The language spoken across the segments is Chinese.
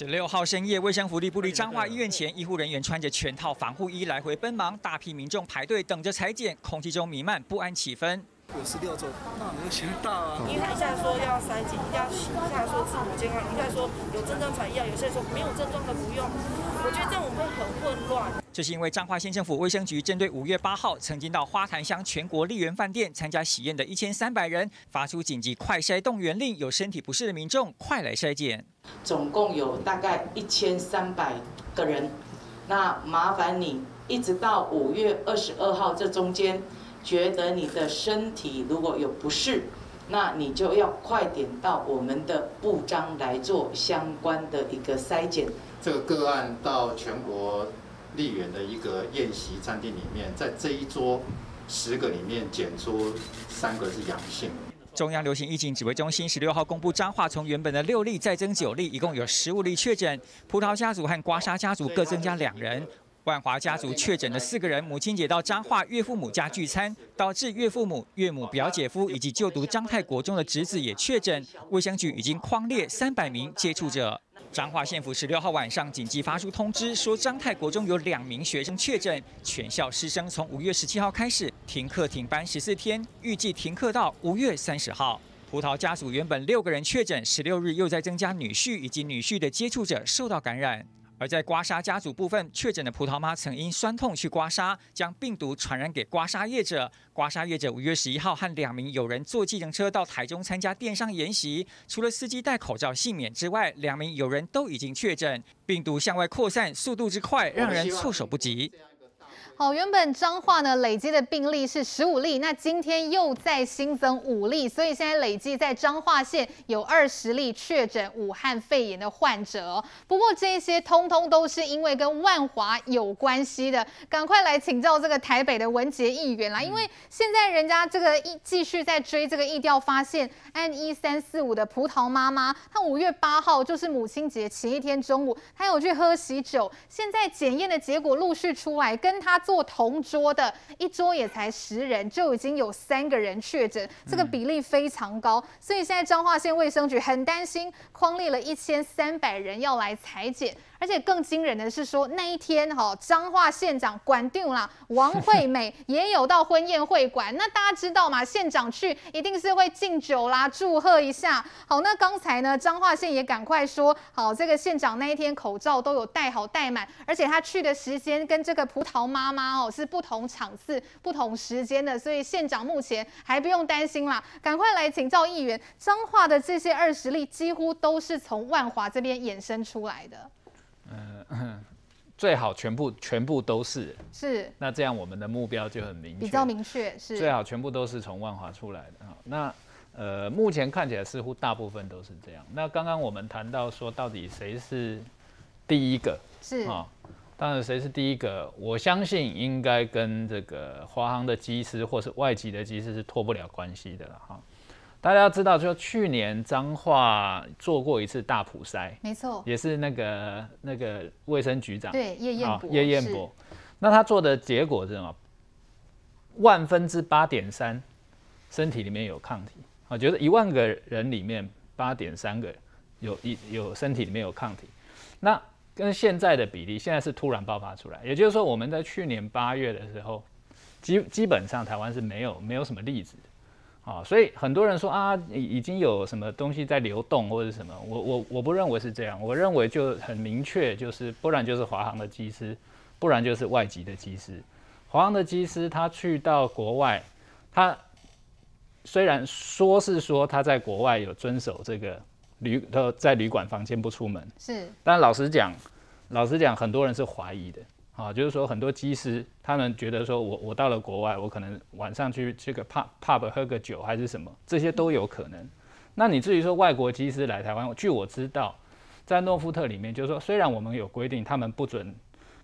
十六号深夜，卫生福利部立彰化医院前，医护人员穿着全套防护衣来回奔忙，大批民众排队等着裁剪，空气中弥漫不安气氛。有十六周，那没有先到啊？因为一下说要筛检，一下一下说自我健康，一下说有症状才要，有些人说没有症状的不用。我觉得这样我们会很混乱。这是因为彰化县政府卫生局针对五月八号曾经到花坛乡全国丽园饭店参加喜宴的一千三百人，发出紧急快筛动员令，有身体不适的民众快来筛检。总共有大概一千三百个人，那麻烦你一直到五月二十二号这中间。觉得你的身体如果有不适，那你就要快点到我们的部章来做相关的一个筛检。这个个案到全国丽园的一个宴席餐厅里面，在这一桌十个里面检出三个是阳性。中央流行疫情指挥中心十六号公布，彰化从原本的六例再增九例，一共有十五例确诊。葡萄家族和刮痧家族各增加两人。万华家族确诊的四个人，母亲节到彰化岳父母家聚餐，导致岳父母、岳母、表姐夫以及就读彰泰国中的侄子也确诊。卫生局已经匡列三百名接触者。彰化县府十六号晚上紧急发出通知，说彰泰国中有两名学生确诊，全校师生从五月十七号开始停课停班十四天，预计停课到五月三十号。葡萄家族原本六个人确诊，十六日又在增加女婿以及女婿的接触者受到感染。而在刮痧家族部分，确诊的葡萄妈曾因酸痛去刮痧，将病毒传染给刮痧业者。刮痧业者五月十一号和两名友人坐计程车到台中参加电商研习，除了司机戴口罩幸免之外，两名友人都已经确诊，病毒向外扩散速度之快，让人措手不及。好，原本彰化呢累积的病例是十五例，那今天又再新增五例，所以现在累计在彰化县有二十例确诊武汉肺炎的患者。不过这些通通都是因为跟万华有关系的，赶快来请教这个台北的文杰议员啦，因为现在人家这个一继续在追这个疫调发现 N 一三四五的葡萄妈妈，她五月八号就是母亲节前一天中午，她有去喝喜酒，现在检验的结果陆续出来，跟她。坐同桌的一桌也才十人，就已经有三个人确诊，这个比例非常高，所以现在彰化县卫生局很担心，匡列了一千三百人要来采检。而且更惊人的是说，那一天哈，彰化县长管定啦，王惠美也有到婚宴会馆。那大家知道嘛，县长去一定是会敬酒啦，祝贺一下。好，那刚才呢，彰化县也赶快说，好，这个县长那一天口罩都有戴好戴满，而且他去的时间跟这个葡萄妈妈哦是不同场次、不同时间的，所以县长目前还不用担心啦。赶快来请教议员，彰化的这些二十例几乎都是从万华这边衍生出来的。嗯，最好全部全部都是是，那这样我们的目标就很明确，比较明确是最好全部都是从万华出来的啊。那呃，目前看起来似乎大部分都是这样。那刚刚我们谈到说，到底谁是第一个是啊？当然，谁是第一个？我相信应该跟这个华航的机师或是外籍的机师是脱不了关系的了哈。大家要知道，就去年彰化做过一次大普筛，没错，也是那个那个卫生局长对叶彦博，叶彦博，那他做的结果是什么？万分之八点三，身体里面有抗体。啊，就是一万个人里面八点三个有一有身体里面有抗体，那跟现在的比例，现在是突然爆发出来，也就是说，我们在去年八月的时候，基基本上台湾是没有没有什么例子的。啊，所以很多人说啊，已已经有什么东西在流动或者什么，我我我不认为是这样，我认为就很明确，就是不然就是华航的机师，不然就是外籍的机师。华航的机师他去到国外，他虽然说是说他在国外有遵守这个旅呃在旅馆房间不出门，是，但老实讲，老实讲，很多人是怀疑的。啊，就是说很多机师他们觉得说我我到了国外，我可能晚上去这个 pub pub 喝个酒还是什么，这些都有可能。那你至于说外国机师来台湾，据我知道，在诺富特里面，就是说虽然我们有规定，他们不准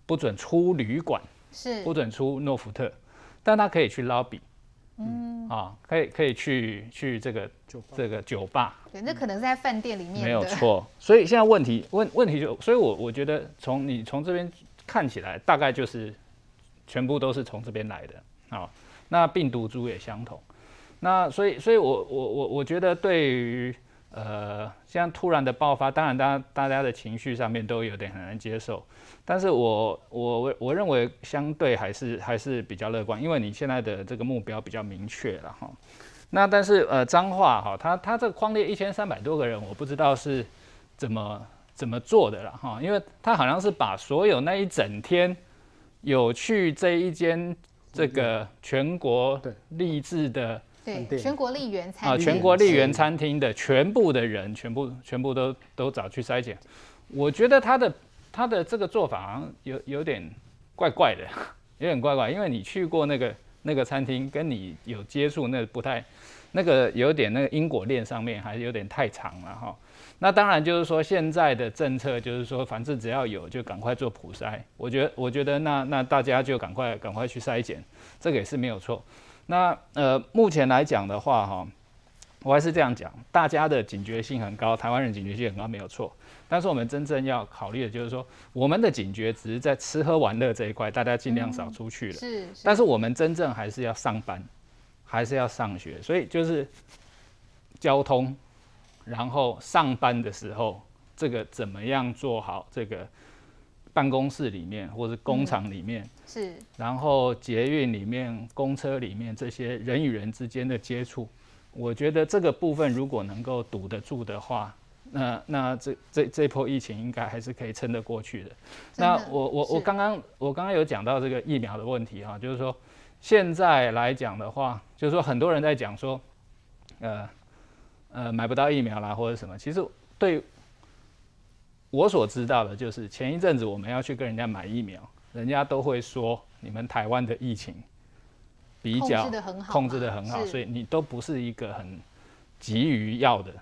不准出旅馆，是不准出诺富特，但他可以去 lobby，嗯啊，可以可以去去这个这个酒吧，对，那可能在饭店里面没有错。所以现在问题问问题就，所以我我觉得从你从这边。看起来大概就是全部都是从这边来的啊，那病毒株也相同，那所以所以我我我我觉得对于呃，现在突然的爆发，当然大家大家的情绪上面都有点很难接受。但是我我我我认为相对还是还是比较乐观，因为你现在的这个目标比较明确了哈。那但是呃彰化哈，他他这个匡列一千三百多个人，我不知道是怎么怎么做的了哈，因为他好像是把所有那一整天有去这一间这个全国励志的对全国丽园餐厅啊全国丽园餐厅的全部的人全部全部都都找去筛检，我觉得他的。他的这个做法好像有有点怪怪的，有点怪怪，因为你去过那个那个餐厅，跟你有接触，那不太，那个有点那个因果链上面还是有点太长了哈。那当然就是说现在的政策就是说，反正只要有就赶快做普筛。我觉得我觉得那那大家就赶快赶快去筛检，这个也是没有错。那呃目前来讲的话哈，我还是这样讲，大家的警觉性很高，台湾人警觉性很高没有错。但是我们真正要考虑的就是说，我们的警觉只是在吃喝玩乐这一块，大家尽量少出去了。是。但是我们真正还是要上班，还是要上学，所以就是交通，然后上班的时候，这个怎么样做好这个办公室里面或者工厂里面是，然后捷运里面、公车里面这些人与人之间的接触，我觉得这个部分如果能够堵得住的话。那那这这这波疫情应该还是可以撑得过去的。那我我我刚刚我刚刚有讲到这个疫苗的问题哈，就是说现在来讲的话，就是说很多人在讲说，呃呃买不到疫苗啦或者什么。其实对我所知道的，就是前一阵子我们要去跟人家买疫苗，人家都会说你们台湾的疫情比较控制的很好，控制得很好，所以你都不是一个很急于要的。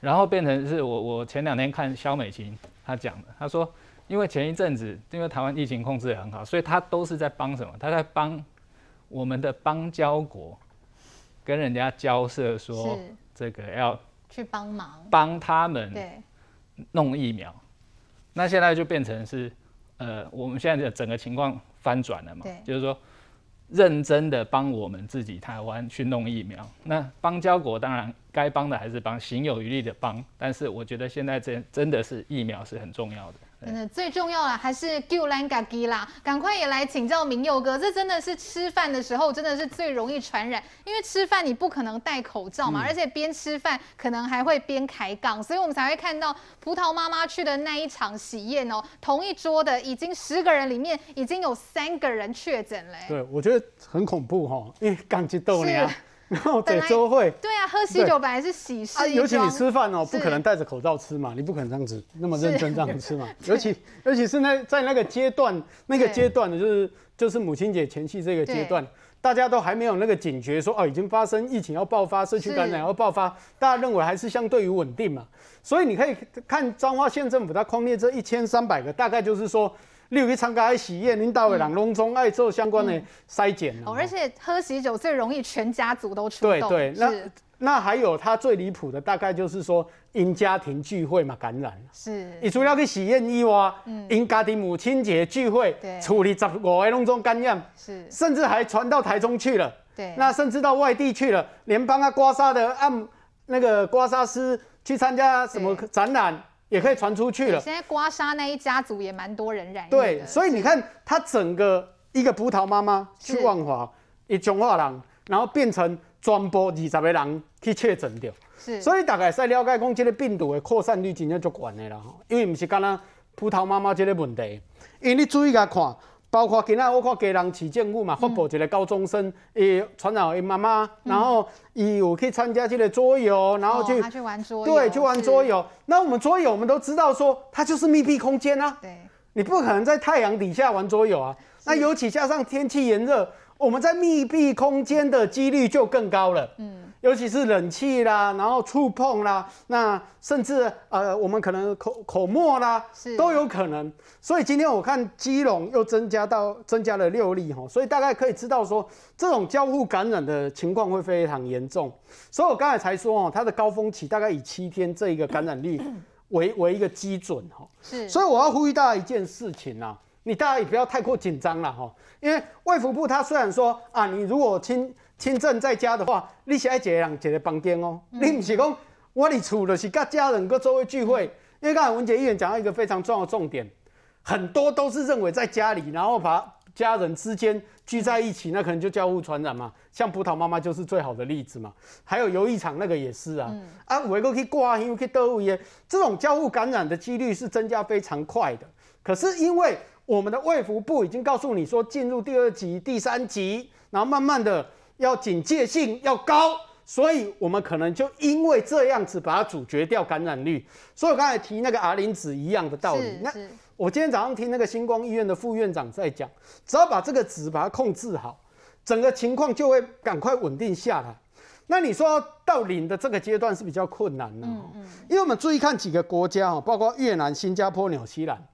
然后变成是我我前两天看肖美琴她讲的，她说，因为前一阵子因为台湾疫情控制得很好，所以她都是在帮什么？她在帮我们的邦交国跟人家交涉，说这个要去帮忙帮他们对弄疫苗。那现在就变成是呃，我们现在的整个情况翻转了嘛，就是说。认真的帮我们自己台湾去弄疫苗，那邦交国当然该帮的还是帮，行有余力的帮，但是我觉得现在真真的是疫苗是很重要的。真的最重要的还是救咱家己啦！赶快也来请教明佑哥，这真的是吃饭的时候真的是最容易传染，因为吃饭你不可能戴口罩嘛，嗯、而且边吃饭可能还会边开杠，所以我们才会看到葡萄妈妈去的那一场喜宴哦，同一桌的已经十个人里面已经有三个人确诊了。对，我觉得很恐怖哈，因为刚激动呀。然后在周会，对啊，喝喜酒本来是喜事，尤其你吃饭哦，不可能戴着口罩吃嘛，你不可能这样子那么认真这样吃嘛。尤其尤其是那在那个阶段，那个阶段的就是就是母亲节前夕这个阶段，大家都还没有那个警觉说，说哦已经发生疫情要爆发，社区感染要爆发，大家认为还是相对于稳定嘛。所以你可以看彰化县政府它匡列这一千三百个，大概就是说。你有去参加喜宴，领导的人拢总爱做相关的筛检哦。而且喝喜酒最容易全家族都出动。对对，那那还有他最离谱的，大概就是说因家庭聚会嘛感染。是。你除了去喜宴以外，因家庭母亲节聚会，处理十五个拢总感染。是。甚至还传到台中去了。对。那甚至到外地去了，连帮他刮痧的按那个刮痧师去参加什么展览。也可以传出去了。现在刮痧那一家族也蛮多人染疫。对，所以你看，他整个一个葡萄妈妈去万华，一中化人，然后变成传播二十个人去确诊掉。是，所以大概在了解讲，这个病毒的扩散率真正足悬的啦。因为不是干那葡萄妈妈这个问题，因为你注意下看。包括今仔我看家人市政府嘛，发布一个高中生，伊传染伊妈妈，然后伊有去参加这个桌游，然后去、哦、他去玩桌游，对，去玩桌游。那我们桌游，我们都知道说，它就是密闭空间啊，对，你不可能在太阳底下玩桌游啊。那尤其加上天气炎热，我们在密闭空间的几率就更高了。嗯。尤其是冷气啦，然后触碰啦，那甚至呃，我们可能口口沫啦，都有可能。所以今天我看基隆又增加到增加了六例哈，所以大概可以知道说，这种交互感染的情况会非常严重。所以我刚才才说哦，它的高峰期大概以七天这一个感染率 为为一个基准哈。是。所以我要呼吁大家一件事情啊，你大家也不要太过紧张了哈，因为卫福部它虽然说啊，你如果亲。政在家的话，你是爱一个人一个房间哦。嗯、你不是讲我的厝就是跟家人各周围聚会，因为刚才文杰议员讲到一个非常重要的重点，很多都是认为在家里，然后把家人之间聚在一起，那可能就交互传染嘛。像葡萄妈妈就是最好的例子嘛。还有游艺场那个也是啊。嗯、啊，有个去挂香去倒位，这种交互感染的几率是增加非常快的。可是因为我们的卫福部已经告诉你说，进入第二级、第三级，然后慢慢的要警戒性要高。所以，我们可能就因为这样子把它阻绝掉感染率。所以我刚才提那个 R 零值一样的道理。那我今天早上听那个星光医院的副院长在讲，只要把这个值把它控制好，整个情况就会赶快稳定下来。那你说到零的这个阶段是比较困难的，因为我们注意看几个国家哦，包括越南、新加坡、纽西兰，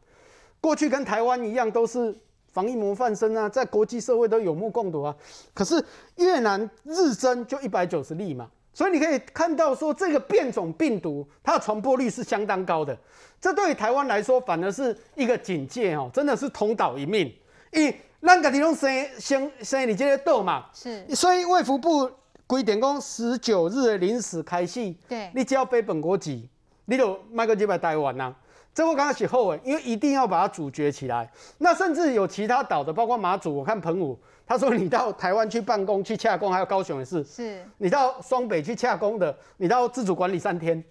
过去跟台湾一样都是。防疫模范生啊，在国际社会都有目共睹啊。可是越南日增就一百九十例嘛，所以你可以看到说，这个变种病毒它的传播率是相当高的。这对于台湾来说，反而是一个警戒哦，真的是同岛一命。以咱家己拢生生生你这些痘嘛，是。所以卫福部规定讲，十九日的临时开始，对，你只要背本国籍，你就卖个几百台湾呐。这我刚刚写后文，因为一定要把它阻绝起来。那甚至有其他岛的，包括马祖，我看澎湖，他说你到台湾去办公、去洽公，还有高雄也是。是。你到双北去洽公的，你到自主管理三天。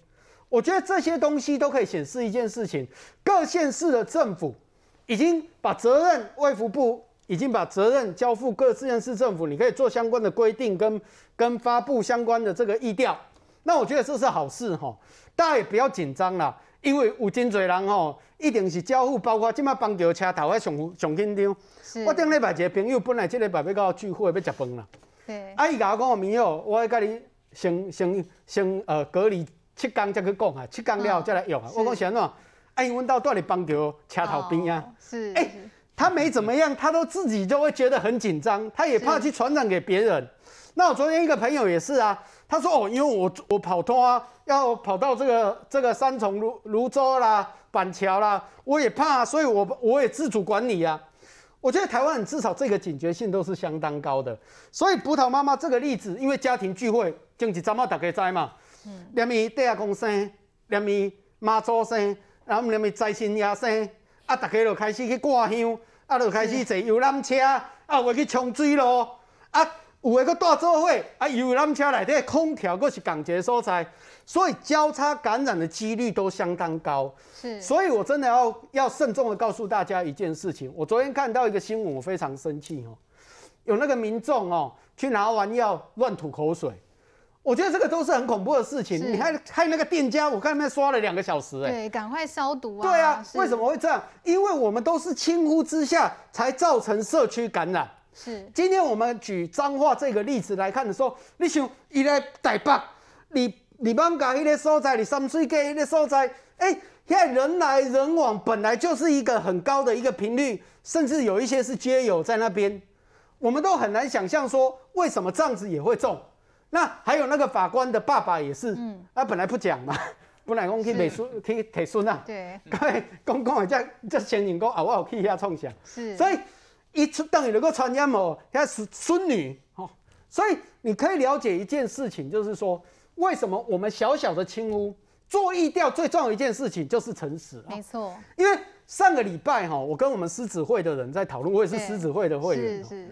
我觉得这些东西都可以显示一件事情：各县市的政府已经把责任，卫福部已经把责任交付各县市政府，你可以做相关的规定跟跟发布相关的这个意调。那我觉得这是好事哈，大家也不要紧张了。因为有真侪人吼，一定是交互，包括即马帮着车头，还上上紧张。我顶礼拜一个朋友，本来即礼拜要到聚会要食饭啦。对。啊，伊甲我讲，明友，我要甲你先先先呃隔离七天再去讲啊，七天了后再来用啊。我讲啥喏？哎，阮兜住伫帮着车头边啊。是。哎，他没怎么样，他都自己就会觉得很紧张，他也怕去传染给别人。那我昨天一个朋友也是啊。他说：“哦，因为我我跑通啊，要跑到这个这个三重芦芦洲啦、板桥啦，我也怕，所以我我也自主管理啊。我觉得台湾人至少这个警觉性都是相当高的。所以葡萄妈妈这个例子，因为家庭聚会，经济怎么大家知嘛？嗯，连咪第二公生，连咪妈祖生，然后连咪灾神爷生，啊，大家就开始去挂香，啊，就开始坐游览车，啊，会去冲水咯，啊。”有一个大座位啊，游览车内底空调，阁是港捷所在，所以交叉感染的几率都相当高。是，所以我真的要要慎重的告诉大家一件事情。我昨天看到一个新闻，我非常生气哦。有那个民众哦，去拿完药乱吐口水，我觉得这个都是很恐怖的事情。你还害那个店家，我看那边刷了两个小时，哎，对，赶快消毒啊。对啊，为什么会这样？因为我们都是轻忽之下，才造成社区感染。是，今天我们举彰化这个例子来看的时候，你想伊来台北，你你艋舺迄个所在，你三水街迄个所在，哎、欸，现在人来人往本来就是一个很高的一个频率，甚至有一些是街友在那边，我们都很难想象说为什么这样子也会中。那还有那个法官的爸爸也是，嗯，他本来不讲嘛，本来讲去美术去提孙啊，对，刚刚讲讲这这前人讲啊，我有去遐创啥，是，所以。一出等于能够传染哦，他是孙女哦，所以你可以了解一件事情，就是说为什么我们小小的轻忽做疫调最重要的一件事情就是诚实。没错，因为上个礼拜哈，我跟我们狮子会的人在讨论，我也是狮子会的会员。是是，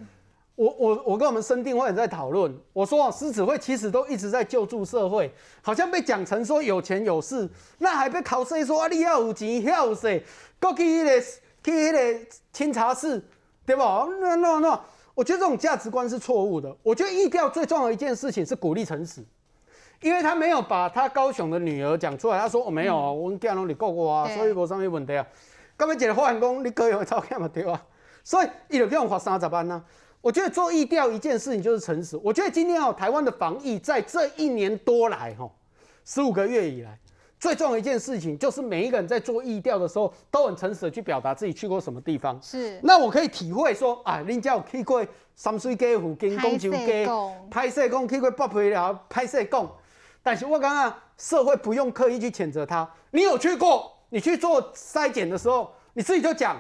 我我我跟我们生定会人在讨论，我说啊，狮子会其实都一直在救助社会，好像被讲成说有钱有势，那还被考试说啊，你要有钱要有势，过去那个去那个清查室。对吧？那那那，我觉得这种价值观是错误的。我觉得疫调最重要的一件事情是鼓励诚实，因为他没有把他高雄的女儿讲出来。他说：“我没有啊，我跟家人你告过啊，所以无什么问题啊。”刚才讲的发言讲你个人的照片嘛，对吧？所以一直给我们发三十万呢。我觉得做疫调一件事情就是诚实。我觉得今天哦，台湾的防疫在这一年多来哈，十五个月以来。最重要一件事情就是每一个人在做疫调的时候都很诚实的去表达自己去过什么地方。是。那我可以体会说啊，人家有去过三水街附近公州街，拍摄工去过北皮寮，拍摄工。但是我刚刚社会不用刻意去谴责他，你有去过，你去做筛检的时候，你自己就讲，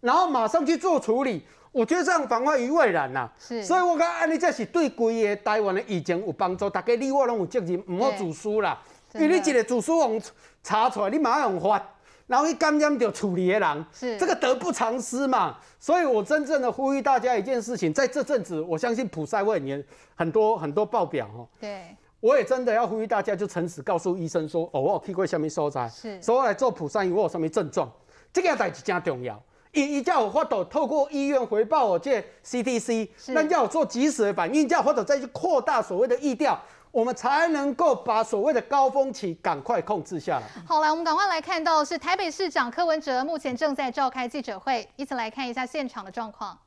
然后马上去做处理。我觉得这样防患于未然呐、啊。是。所以我讲，安尼这是对规个台湾的疫情有帮助，大家你我拢有责任，唔好自私啦。因为你一个自输网查出来，你马上用发，然后一感染就处理的人，是这个得不偿失嘛。所以我真正的呼吁大家一件事情，在这阵子，我相信普筛会也很多很多报表哦。对。我也真的要呼吁大家，就诚实告诉医生说，哦，我有去过什么所在，是，所以我来做普筛，我有什么症状，这个代志真重要。一一叫我发抖，透过医院回报我这 CDC，那叫我做及时的反应，叫我发抖再去扩大所谓的疫调，我们才能够把所谓的高峰期赶快控制下来。好，来，我们赶快来看到是台北市长柯文哲目前正在召开记者会，一起来看一下现场的状况。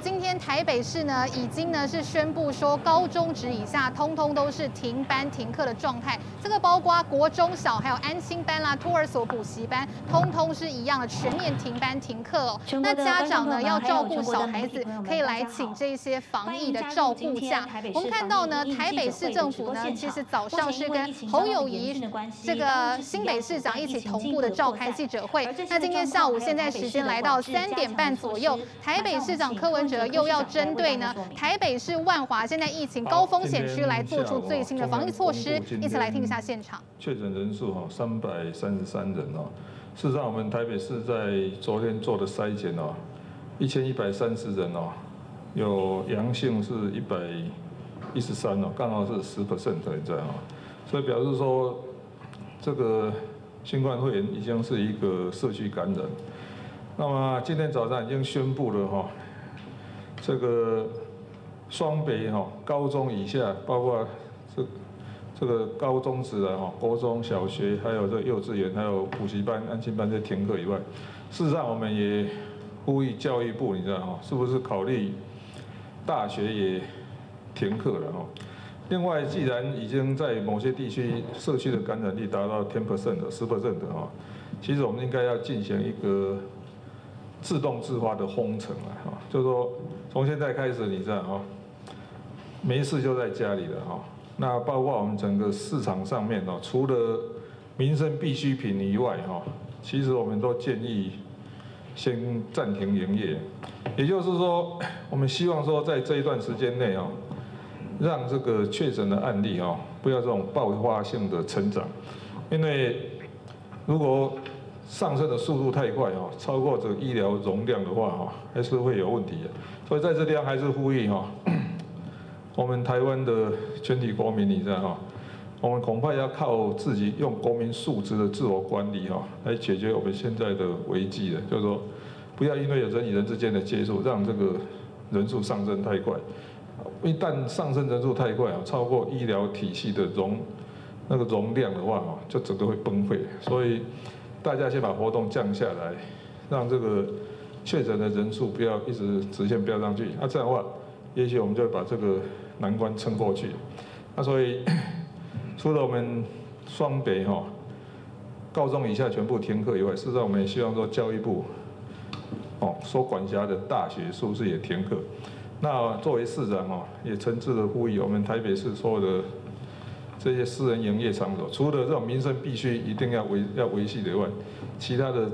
今天台北市呢，已经呢是宣布说，高中职以下通通都是停班停课的状态。这个包括国中小，还有安心班啦、托儿所、补习班，通通是一样的，全面停班停课哦。那家长呢要照顾小孩子，可以来请这些防疫的照顾假。我们看到呢，台北市政府呢，其实早上是跟侯友谊这个新北市长一起同步的召开记者会。那今天下午现在时间来到三点半左右，台北市长柯文。又要针对呢台北市万华现在疫情高风险区来做出最新的防疫措施，一起来听一下现场。确诊人数哈三百三十三人哦，事实上我们台北市在昨天做的筛检哦，一千一百三十人哦，有阳性是一百一十三哦，刚好是十 percent 这样哦，所以表示说这个新冠肺炎已经是一个社区感染。那么今天早上已经宣布了哈。这个双北哈高中以下，包括这这个高中职的哈，国中小学，还有这幼稚园，还有补习班、安心班这停课以外，事实上我们也呼吁教育部，你知道哈，是不是考虑大学也停课了哈？另外，既然已经在某些地区社区的感染率达到 ten percent 的十 percent 的哈，其实我们应该要进行一个。自动自发的封城啊，哈，就是说从现在开始，你知道哈，没事就在家里了哈。那包括我们整个市场上面哦，除了民生必需品以外哈，其实我们都建议先暂停营业。也就是说，我们希望说在这一段时间内哦，让这个确诊的案例哦，不要这种爆发性的成长，因为如果上升的速度太快哈，超过这个医疗容量的话哈，还是会有问题的。所以在这地方还是呼吁哈，我们台湾的全体国民，你知道哈，我们恐怕要靠自己用国民素质的自我管理哈，来解决我们现在的危机的。就是说，不要因为有人与人之间的接触，让这个人数上升太快。一旦上升人数太快啊，超过医疗体系的容那个容量的话哈，就整个会崩溃。所以。大家先把活动降下来，让这个确诊的人数不要一直直线飙上去。那这样的话，也许我们就把这个难关撑过去。那所以，除了我们双北哈高中以下全部停课以外，事实上我们也希望说教育部哦所管辖的大学是不是也停课？那作为市长哦，也诚挚的呼吁我们台北市所有的。这些私人营业场所，除了这种民生必须一定要维要维系的外，其他的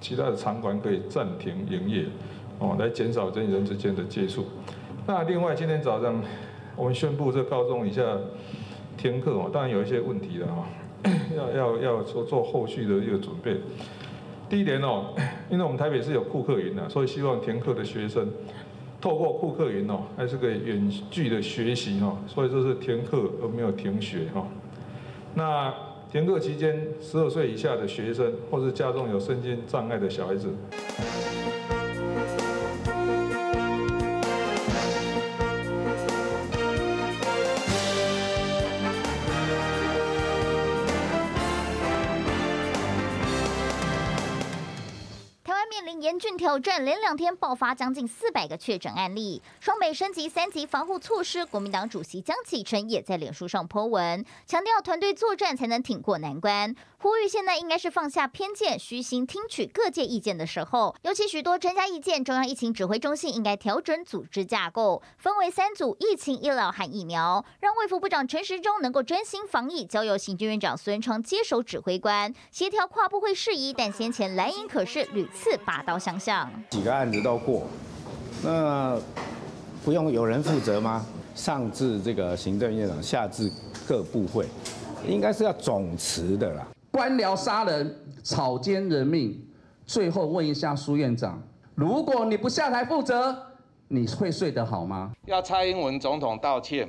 其他的场馆可以暂停营业，哦，来减少人与人之间的接触。那另外今天早上我们宣布这高中以下停课哦，当然有一些问题了 哈，要要要做做后续的一个准备。第一点哦，因为我们台北是有库克营的，所以希望停课的学生。透过库克云哦，还是个远距的学习哈，所以说是停课而没有停学哈。那停课期间，十二岁以下的学生或是家中有身心障碍的小孩子。战，连两天爆发将近四百个确诊案例。双北升级三级防护措施，国民党主席江启臣也在脸书上颇文，强调团队作战才能挺过难关，呼吁现在应该是放下偏见，虚心听取各界意见的时候。尤其许多专家意见，中央疫情指挥中心应该调整组织架构，分为三组：疫情、医疗和疫苗，让卫福部长陈时中能够专心防疫，交由行政院长孙昌接手指挥官，协调跨部会事宜。但先前蓝营可是屡次拔刀相向，几个案子都过，那不用有人负责吗？上至这个行政院长，下至各部会，应该是要总辞的啦。官僚杀人，草菅人命。最后问一下苏院长，如果你不下台负责，你会睡得好吗？要蔡英文总统道歉，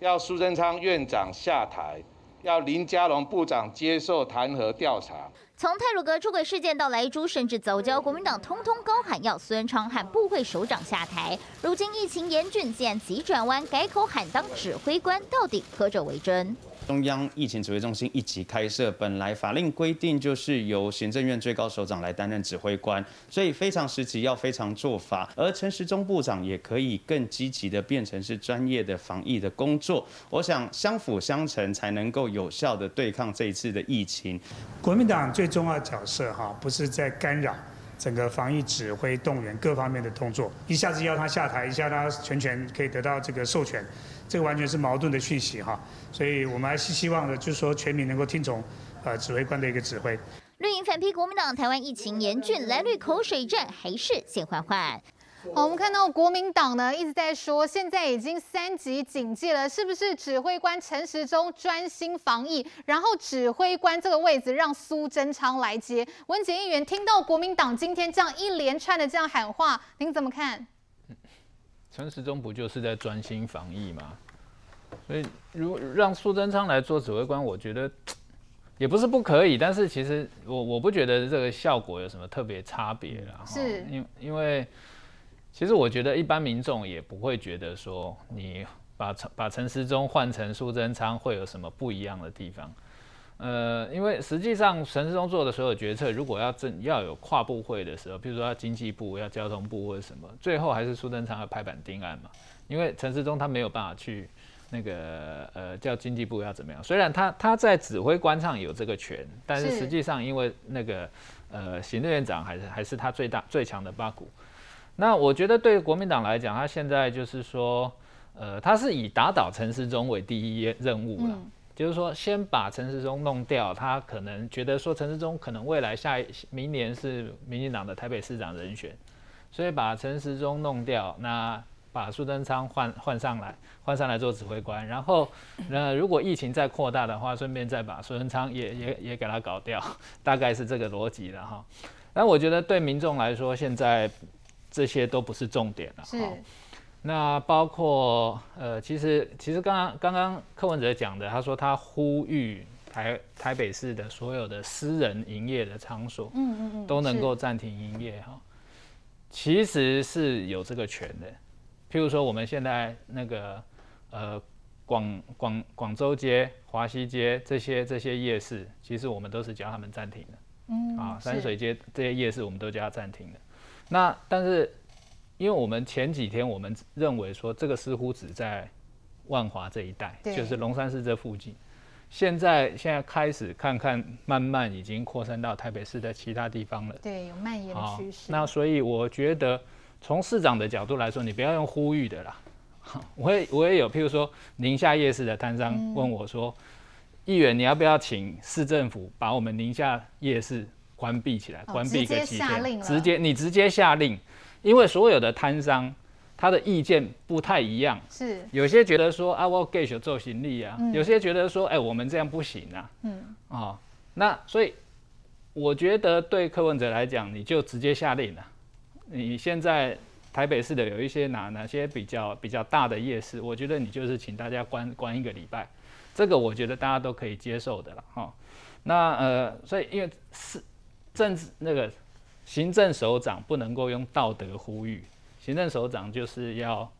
要苏贞昌院长下台，要林佳龙部长接受弹劾调查。从泰鲁阁出轨事件到莱猪，甚至早交，国民党通通高喊要苏贞昌和部会首长下台。如今疫情严峻，竟然急转弯，改口喊当指挥官，到底何者为真？中央疫情指挥中心一级开设，本来法令规定就是由行政院最高首长来担任指挥官，所以非常时期要非常做法。而陈时中部长也可以更积极的变成是专业的防疫的工作，我想相辅相成才能够有效的对抗这一次的疫情。国民党最重要的角色哈，不是在干扰整个防疫指挥动员各方面的动作，一下子要他下台，一下他全权可以得到这个授权。这个完全是矛盾的讯息哈，所以我们还是希望的，就是说全民能够听从呃指挥官的一个指挥。绿营反批国民党，台湾疫情严峻，蓝绿口水战还是先缓缓。好，我们看到国民党呢一直在说，现在已经三级警戒了，是不是指挥官陈时中专心防疫，然后指挥官这个位置让苏贞昌来接？文检议员听到国民党今天这样一连串的这样喊话，您怎么看？陈时中不就是在专心防疫吗？所以，如让苏贞昌来做指挥官，我觉得也不是不可以。但是，其实我我不觉得这个效果有什么特别差别啦。是，因因为其实我觉得一般民众也不会觉得说你把陈把陈时中换成苏贞昌会有什么不一样的地方。呃，因为实际上陈时中做的所有决策，如果要真要有跨部会的时候，比如说要经济部、要交通部或者什么，最后还是苏贞昌要拍板定案嘛。因为陈时中他没有办法去那个呃叫经济部要怎么样，虽然他他在指挥官上有这个权，但是实际上因为那个呃行政院长还是还是他最大最强的八股。那我觉得对国民党来讲，他现在就是说，呃，他是以打倒陈时中为第一任务了。嗯就是说，先把陈时中弄掉，他可能觉得说陈时中可能未来下一明年是民进党的台北市长人选，所以把陈时中弄掉，那把苏贞昌换换上来，换上来做指挥官，然后，那如果疫情再扩大的话，顺便再把苏贞昌也也也给他搞掉，大概是这个逻辑的哈。但我觉得对民众来说，现在这些都不是重点了。哈。那包括呃，其实其实刚刚刚刚柯文哲讲的，他说他呼吁台台北市的所有的私人营业的场所，嗯嗯嗯，都能够暂停营业哈。其实是有这个权的，譬如说我们现在那个呃广广广州街、华西街这些这些夜市，其实我们都是叫他们暂停的，嗯啊，山水街这些夜市我们都叫他暂停的。那但是。因为我们前几天我们认为说这个似乎只在万华这一带，就是龙山寺这附近。现在现在开始看看，慢慢已经扩散到台北市的其他地方了。对，有蔓延的趋势。那所以我觉得，从市长的角度来说，你不要用呼吁的啦。我也我也有，譬如说宁夏夜市的摊商问我说：“议员，你要不要请市政府把我们宁夏夜市关闭起来，关闭个几天？直接你直接下令。”因为所有的摊商，他的意见不太一样，是有些觉得说啊，我继续做行李啊，嗯、有些觉得说，哎、欸，我们这样不行啊，嗯，啊、哦，那所以我觉得对柯文哲来讲，你就直接下令了。你现在台北市的有一些哪哪些比较比较大的夜市，我觉得你就是请大家关关一个礼拜，这个我觉得大家都可以接受的了，哈、哦。那呃，所以因为是政治那个。行政首长不能够用道德呼吁，行政首长就是要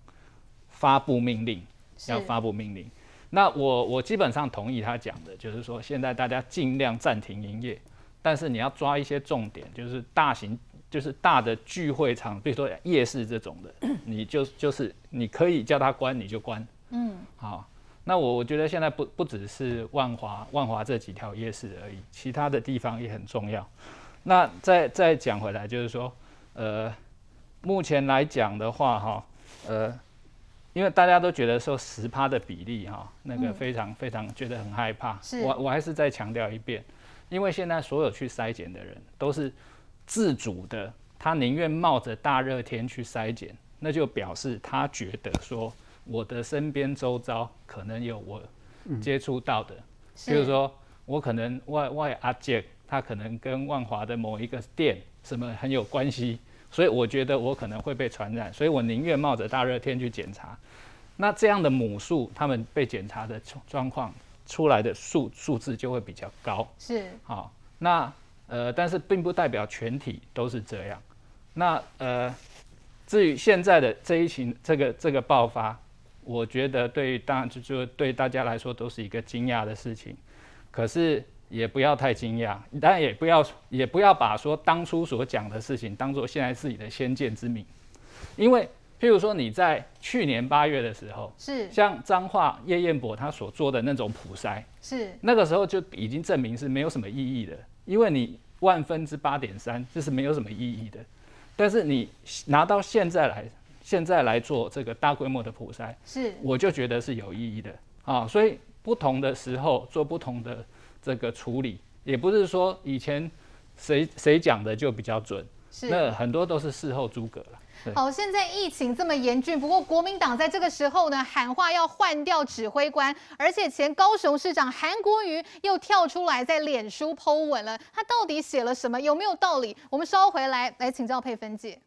发布命令，要发布命令。那我我基本上同意他讲的，就是说现在大家尽量暂停营业，但是你要抓一些重点，就是大型就是大的聚会场，比如说夜市这种的，你就就是你可以叫他关你就关。嗯，好。那我我觉得现在不不只是万华万华这几条夜市而已，其他的地方也很重要。那再再讲回来，就是说，呃，目前来讲的话，哈，呃，因为大家都觉得说十趴的比例，哈，那个非常非常觉得很害怕。是。我我还是再强调一遍，因为现在所有去筛检的人都是自主的，他宁愿冒着大热天去筛检，那就表示他觉得说我的身边周遭可能有我接触到的，比、嗯、如说我可能外外阿杰，他可能跟万华的某一个店什么很有关系，所以我觉得我可能会被传染，所以我宁愿冒着大热天去检查。那这样的母数，他们被检查的状况出来的数数字就会比较高。是，好，那呃，但是并不代表全体都是这样。那呃，至于现在的这一群这个这个爆发，我觉得对当然就就对大家来说都是一个惊讶的事情，可是也不要太惊讶，当然也不要也不要把说当初所讲的事情当做现在自己的先见之明，因为譬如说你在去年八月的时候，是。像彰化叶彦博他所做的那种普筛，是。那个时候就已经证明是没有什么意义的，因为你万分之八点三这是没有什么意义的，但是你拿到现在来。现在来做这个大规模的普筛，是我就觉得是有意义的啊。所以不同的时候做不同的这个处理，也不是说以前谁谁讲的就比较准，是那很多都是事后诸葛了。好，现在疫情这么严峻，不过国民党在这个时候呢喊话要换掉指挥官，而且前高雄市长韩国瑜又跳出来在脸书抛文了，他到底写了什么？有没有道理？我们稍回来来请教佩芬姐。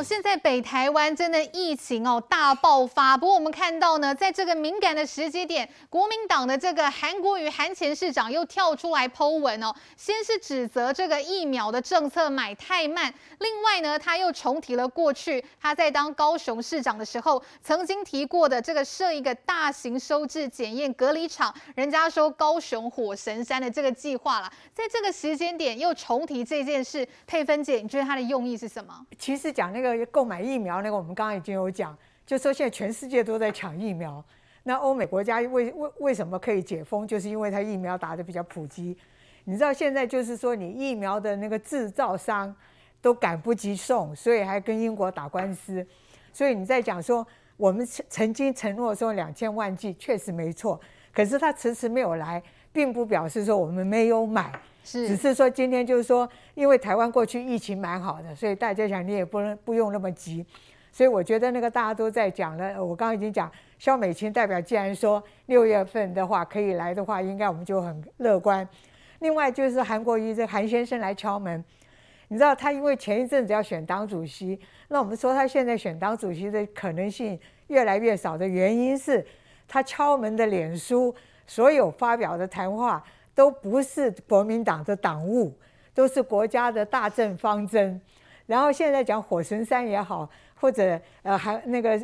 好，现在北台湾真的疫情哦大爆发。不过我们看到呢，在这个敏感的时机点，国民党的这个韩国瑜韩前市长又跳出来 po 文哦，先是指责这个疫苗的政策买太慢，另外呢，他又重提了过去他在当高雄市长的时候曾经提过的这个设一个大型收治检验隔离场，人家说高雄火神山的这个计划了。在这个时间点又重提这件事，佩芬姐，你觉得他的用意是什么？其实讲那个。购买疫苗，那个我们刚刚已经有讲，就说现在全世界都在抢疫苗。那欧美国家为为为什么可以解封，就是因为它疫苗打得比较普及。你知道现在就是说，你疫苗的那个制造商都赶不及送，所以还跟英国打官司。所以你在讲说，我们曾曾经承诺说两千万剂，确实没错。可是他迟迟没有来，并不表示说我们没有买。只是说今天就是说，因为台湾过去疫情蛮好的，所以大家想你也不能不用那么急。所以我觉得那个大家都在讲了，我刚刚已经讲，萧美琴代表既然说六月份的话可以来的话，应该我们就很乐观。另外就是韩国瑜这韩先生来敲门，你知道他因为前一阵子要选党主席，那我们说他现在选党主席的可能性越来越少的原因是，他敲门的脸书所有发表的谈话。都不是国民党的党务，都是国家的大政方针。然后现在讲火神山也好，或者呃还那个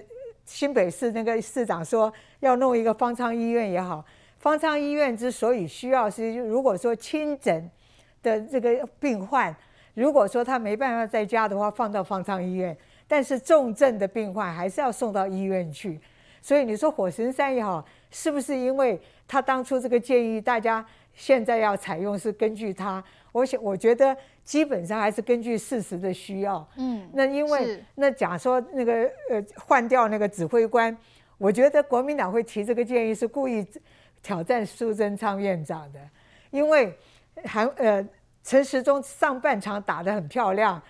新北市那个市长说要弄一个方舱医院也好，方舱医院之所以需要是，如果说轻症的这个病患，如果说他没办法在家的话，放到方舱医院，但是重症的病患还是要送到医院去。所以你说火神山也好，是不是因为他当初这个建议大家？现在要采用是根据他，我想我觉得基本上还是根据事实的需要。嗯，那因为那假说那个呃换掉那个指挥官，我觉得国民党会提这个建议是故意挑战苏贞昌院长的，因为韩呃陈时中上半场打得很漂亮，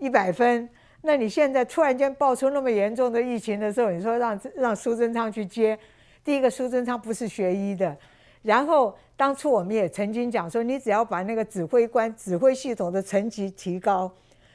一百分，那你现在突然间爆出那么严重的疫情的时候，你说让让苏贞昌去接，第一个苏贞昌不是学医的。然后当初我们也曾经讲说，你只要把那个指挥官、指挥系统的层级提高，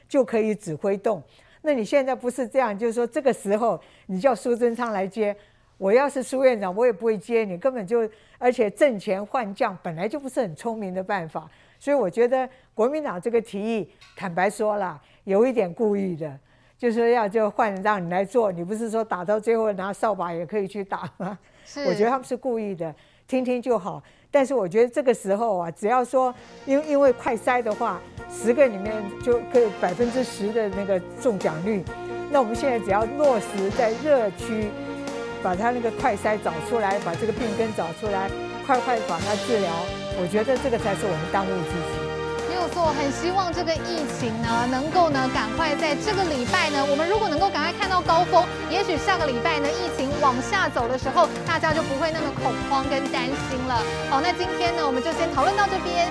就可以指挥动。那你现在不是这样，就是说这个时候你叫苏贞昌来接，我要是苏院长，我也不会接你，根本就而且阵前换将本来就不是很聪明的办法。所以我觉得国民党这个提议，坦白说了，有一点故意的，就是说要就换让你来做，你不是说打到最后拿扫把也可以去打吗？是，我觉得他们是故意的。听听就好，但是我觉得这个时候啊，只要说因因为快筛的话，十个里面就可以百分之十的那个中奖率，那我们现在只要落实在热区，把它那个快筛找出来，把这个病根找出来，快快把它治疗，我觉得这个才是我们当务之急。很希望这个疫情呢，能够呢赶快在这个礼拜呢，我们如果能够赶快看到高峰，也许下个礼拜呢，疫情往下走的时候，大家就不会那么恐慌跟担心了。好，那今天呢，我们就先讨论到这边。